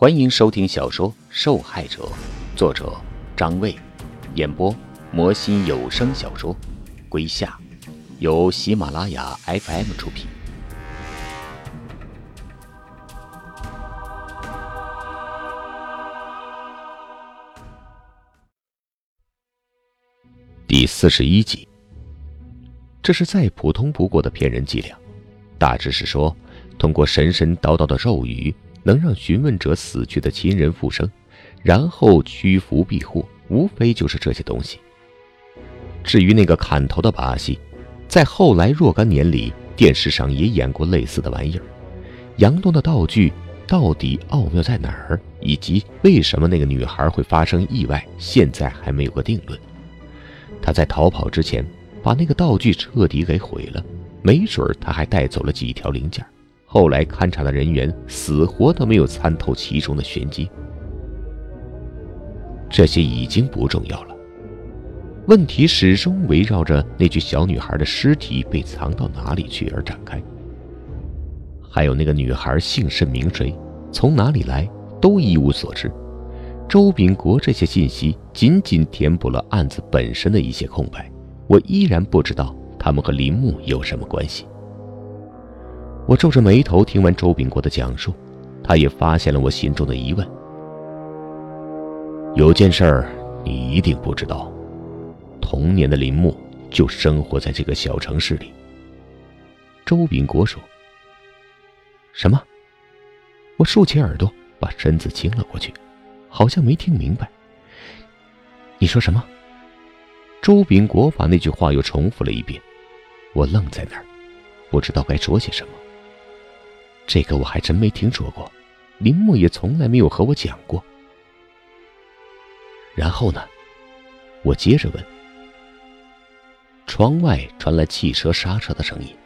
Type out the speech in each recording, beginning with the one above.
欢迎收听小说《受害者》，作者张卫，演播魔心有声小说《归夏》，由喜马拉雅 FM 出品。第四十一集，这是再普通不过的骗人伎俩，大致是说，通过神神叨叨的咒语。能让询问者死去的亲人复生，然后屈服庇护，无非就是这些东西。至于那个砍头的把戏，在后来若干年里，电视上也演过类似的玩意儿。杨东的道具到底奥妙在哪儿，以及为什么那个女孩会发生意外，现在还没有个定论。他在逃跑之前把那个道具彻底给毁了，没准他还带走了几条零件。后来勘察的人员死活都没有参透其中的玄机，这些已经不重要了。问题始终围绕着那具小女孩的尸体被藏到哪里去而展开，还有那个女孩姓甚名谁，从哪里来，都一无所知。周秉国这些信息仅仅填补了案子本身的一些空白，我依然不知道他们和林木有什么关系。我皱着眉头听完周炳国的讲述，他也发现了我心中的疑问。有件事儿你一定不知道，童年的林木就生活在这个小城市里。周炳国说：“什么？”我竖起耳朵，把身子倾了过去，好像没听明白。你说什么？周炳国把那句话又重复了一遍。我愣在那儿，不知道该说些什么。这个我还真没听说过，林木也从来没有和我讲过。然后呢？我接着问。窗外传来汽车刹车的声音，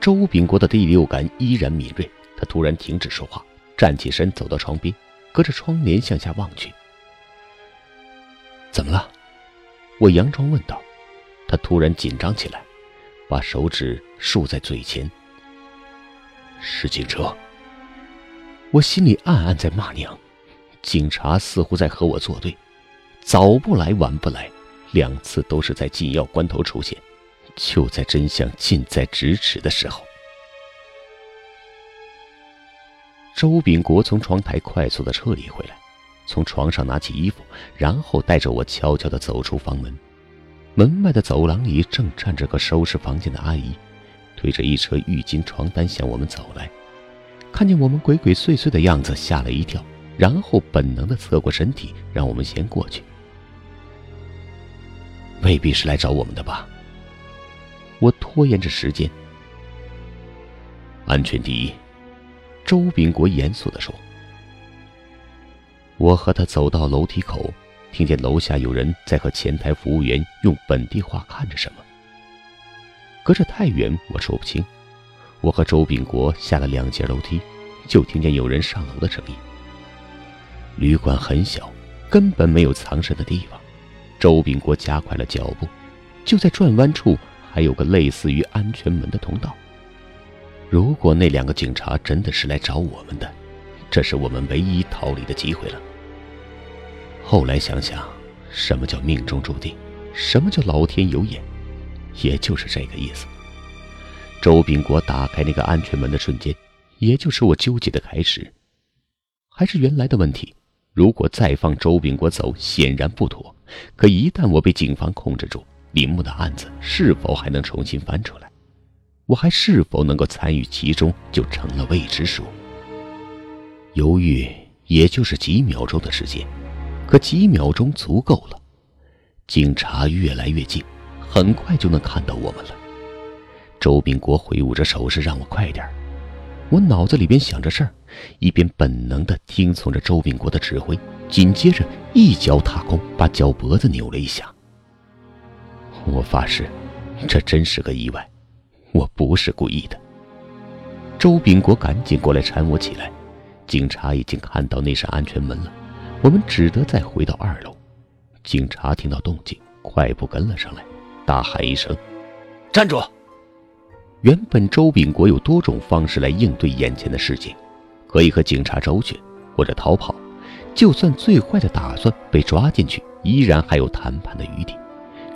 周炳国的第六感依然敏锐，他突然停止说话，站起身走到窗边，隔着窗帘向下望去。怎么了？我佯装问道。他突然紧张起来，把手指竖在嘴前。是警车。我心里暗暗在骂娘，警察似乎在和我作对，早不来晚不来，两次都是在紧要关头出现，就在真相近在咫尺的时候。周炳国从窗台快速的撤离回来，从床上拿起衣服，然后带着我悄悄的走出房门。门外的走廊里正站着个收拾房间的阿姨。推着一车浴巾、床单向我们走来，看见我们鬼鬼祟祟的样子，吓了一跳，然后本能的侧过身体，让我们先过去。未必是来找我们的吧？我拖延着时间。安全第一，周炳国严肃的说。我和他走到楼梯口，听见楼下有人在和前台服务员用本地话看着什么。隔着太远，我说不清。我和周炳国下了两节楼梯，就听见有人上楼的声音。旅馆很小，根本没有藏身的地方。周炳国加快了脚步，就在转弯处还有个类似于安全门的通道。如果那两个警察真的是来找我们的，这是我们唯一逃离的机会了。后来想想，什么叫命中注定？什么叫老天有眼？也就是这个意思。周炳国打开那个安全门的瞬间，也就是我纠结的开始。还是原来的问题，如果再放周炳国走，显然不妥。可一旦我被警方控制住，林木的案子是否还能重新翻出来？我还是否能够参与其中，就成了未知数。犹豫也就是几秒钟的时间，可几秒钟足够了。警察越来越近。很快就能看到我们了。周炳国挥舞着手势让我快点我脑子里边想着事儿，一边本能的听从着周炳国的指挥，紧接着一脚踏空，把脚脖子扭了一下。我发誓，这真是个意外，我不是故意的。周炳国赶紧过来搀我起来。警察已经看到那扇安全门了，我们只得再回到二楼。警察听到动静，快步跟了上来。大喊一声：“站住！”原本周炳国有多种方式来应对眼前的事情，可以和警察周旋，或者逃跑，就算最坏的打算被抓进去，依然还有谈判的余地。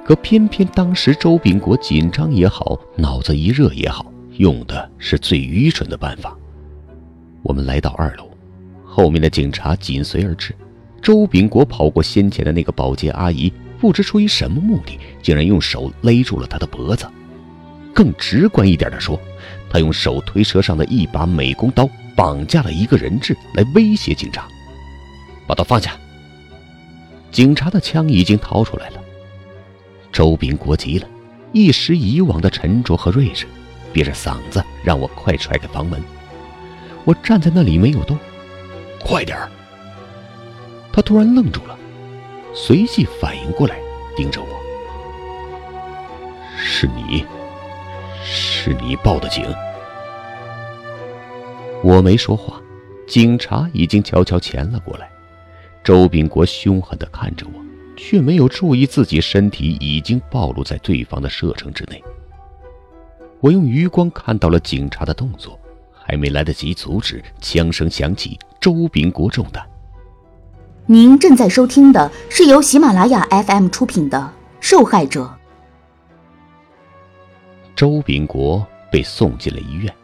可偏偏当时周炳国紧张也好，脑子一热也好，用的是最愚蠢的办法。我们来到二楼，后面的警察紧随而至。周炳国跑过先前的那个保洁阿姨，不知出于什么目的，竟然用手勒住了他的脖子。更直观一点的说，他用手推车上的一把美工刀绑架了一个人质，来威胁警察：“把刀放下。”警察的枪已经掏出来了。周炳国急了，一时以往的沉着和睿智，憋着嗓子让我快踹开房门。我站在那里没有动，快点儿！他突然愣住了，随即反应过来，盯着我：“是你。”是你报的警，我没说话，警察已经悄悄潜了过来。周炳国凶狠地看着我，却没有注意自己身体已经暴露在对方的射程之内。我用余光看到了警察的动作，还没来得及阻止，枪声响起。周炳国中弹。您正在收听的是由喜马拉雅 FM 出品的《受害者》。周炳国被送进了医院，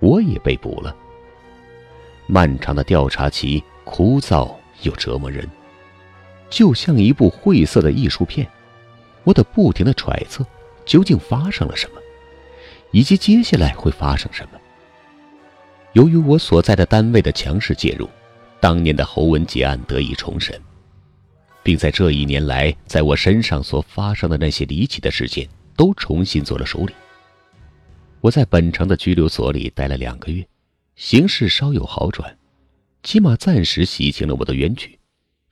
我也被捕了。漫长的调查期枯燥又折磨人，就像一部晦涩的艺术片。我得不停的揣测，究竟发生了什么，以及接下来会发生什么。由于我所在的单位的强势介入，当年的侯文杰案得以重审，并在这一年来在我身上所发生的那些离奇的事件。都重新做了梳理。我在本城的拘留所里待了两个月，形势稍有好转，起码暂时洗清了我的冤屈。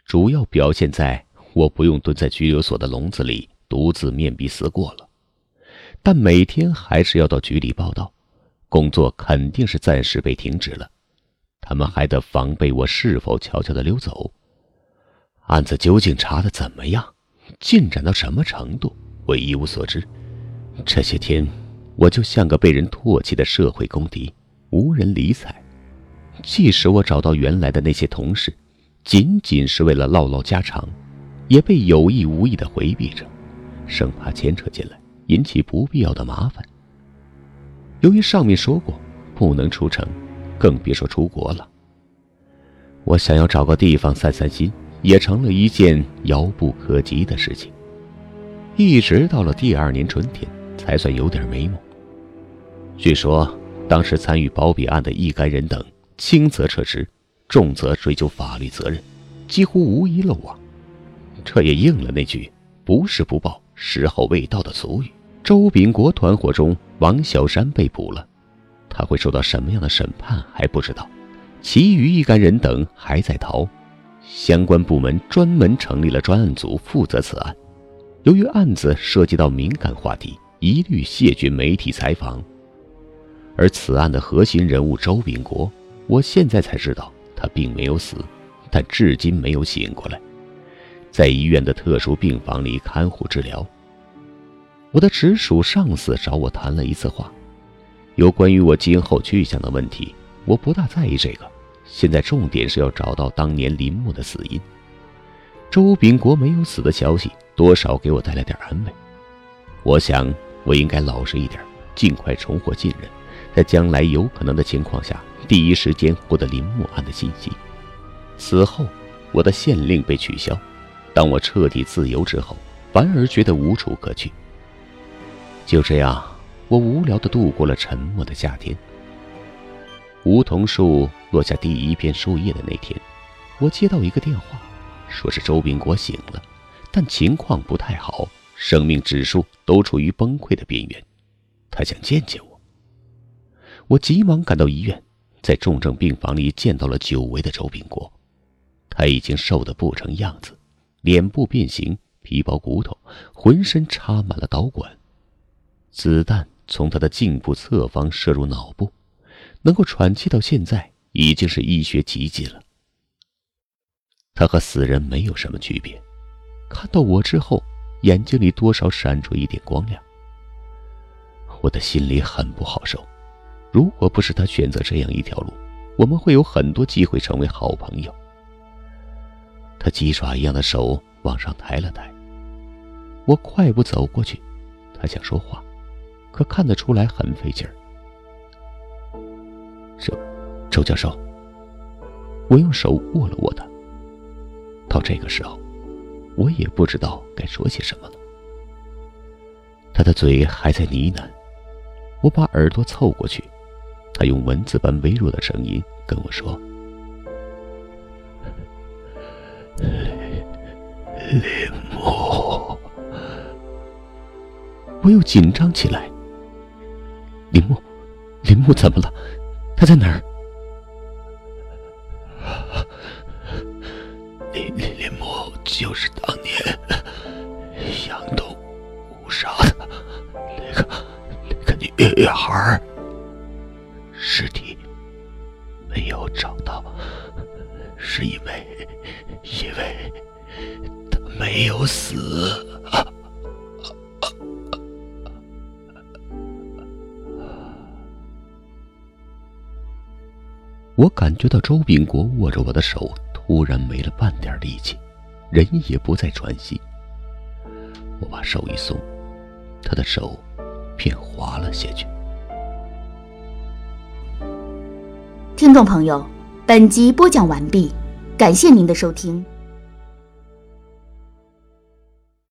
主要表现在我不用蹲在拘留所的笼子里独自面壁思过了，但每天还是要到局里报道，工作肯定是暂时被停止了。他们还得防备我是否悄悄的溜走。案子究竟查的怎么样，进展到什么程度？我一无所知。这些天，我就像个被人唾弃的社会公敌，无人理睬。即使我找到原来的那些同事，仅仅是为了唠唠家常，也被有意无意的回避着，生怕牵扯进来，引起不必要的麻烦。由于上面说过不能出城，更别说出国了。我想要找个地方散散心，也成了一件遥不可及的事情。一直到了第二年春天，才算有点眉目。据说当时参与包庇案的一干人等，轻则撤职，重则追究法律责任，几乎无一漏网。这也应了那句“不是不报，时候未到”的俗语。周炳国团伙中，王小山被捕了，他会受到什么样的审判还不知道。其余一干人等还在逃，相关部门专门成立了专案组负责此案。由于案子涉及到敏感话题，一律谢绝媒体采访。而此案的核心人物周炳国，我现在才知道他并没有死，但至今没有醒过来，在医院的特殊病房里看护治疗。我的直属上司找我谈了一次话，有关于我今后去向的问题，我不大在意这个。现在重点是要找到当年林木的死因。周炳国没有死的消息。多少给我带来点安慰。我想，我应该老实一点，尽快重获信任，在将来有可能的情况下，第一时间获得林木案的信息。此后，我的县令被取消。当我彻底自由之后，反而觉得无处可去。就这样，我无聊地度过了沉默的夏天。梧桐树落下第一片树叶的那天，我接到一个电话，说是周炳国醒了。但情况不太好，生命指数都处于崩溃的边缘。他想见见我。我急忙赶到医院，在重症病房里见到了久违的周炳国。他已经瘦得不成样子，脸部变形，皮包骨头，浑身插满了导管。子弹从他的颈部侧方射入脑部，能够喘气到现在已经是医学奇迹了。他和死人没有什么区别。看到我之后，眼睛里多少闪出一点光亮。我的心里很不好受。如果不是他选择这样一条路，我们会有很多机会成为好朋友。他鸡爪一样的手往上抬了抬，我快步走过去，他想说话，可看得出来很费劲儿。周，周教授，我用手握了握他。到这个时候，我也不知道该说些什么了。他的嘴还在呢喃，我把耳朵凑过去，他用蚊子般微弱的声音跟我说。林木，我又紧张起来。林木，怎么了？他在哪儿？林林林木就是当年杨东误杀的那个那个女孩，尸体没有找到，是因为因为他。没有死。我感觉到周秉国握着我的手，突然没了半点力气，人也不再喘息。我把手一松，他的手便滑了下去。听众朋友，本集播讲完毕，感谢您的收听。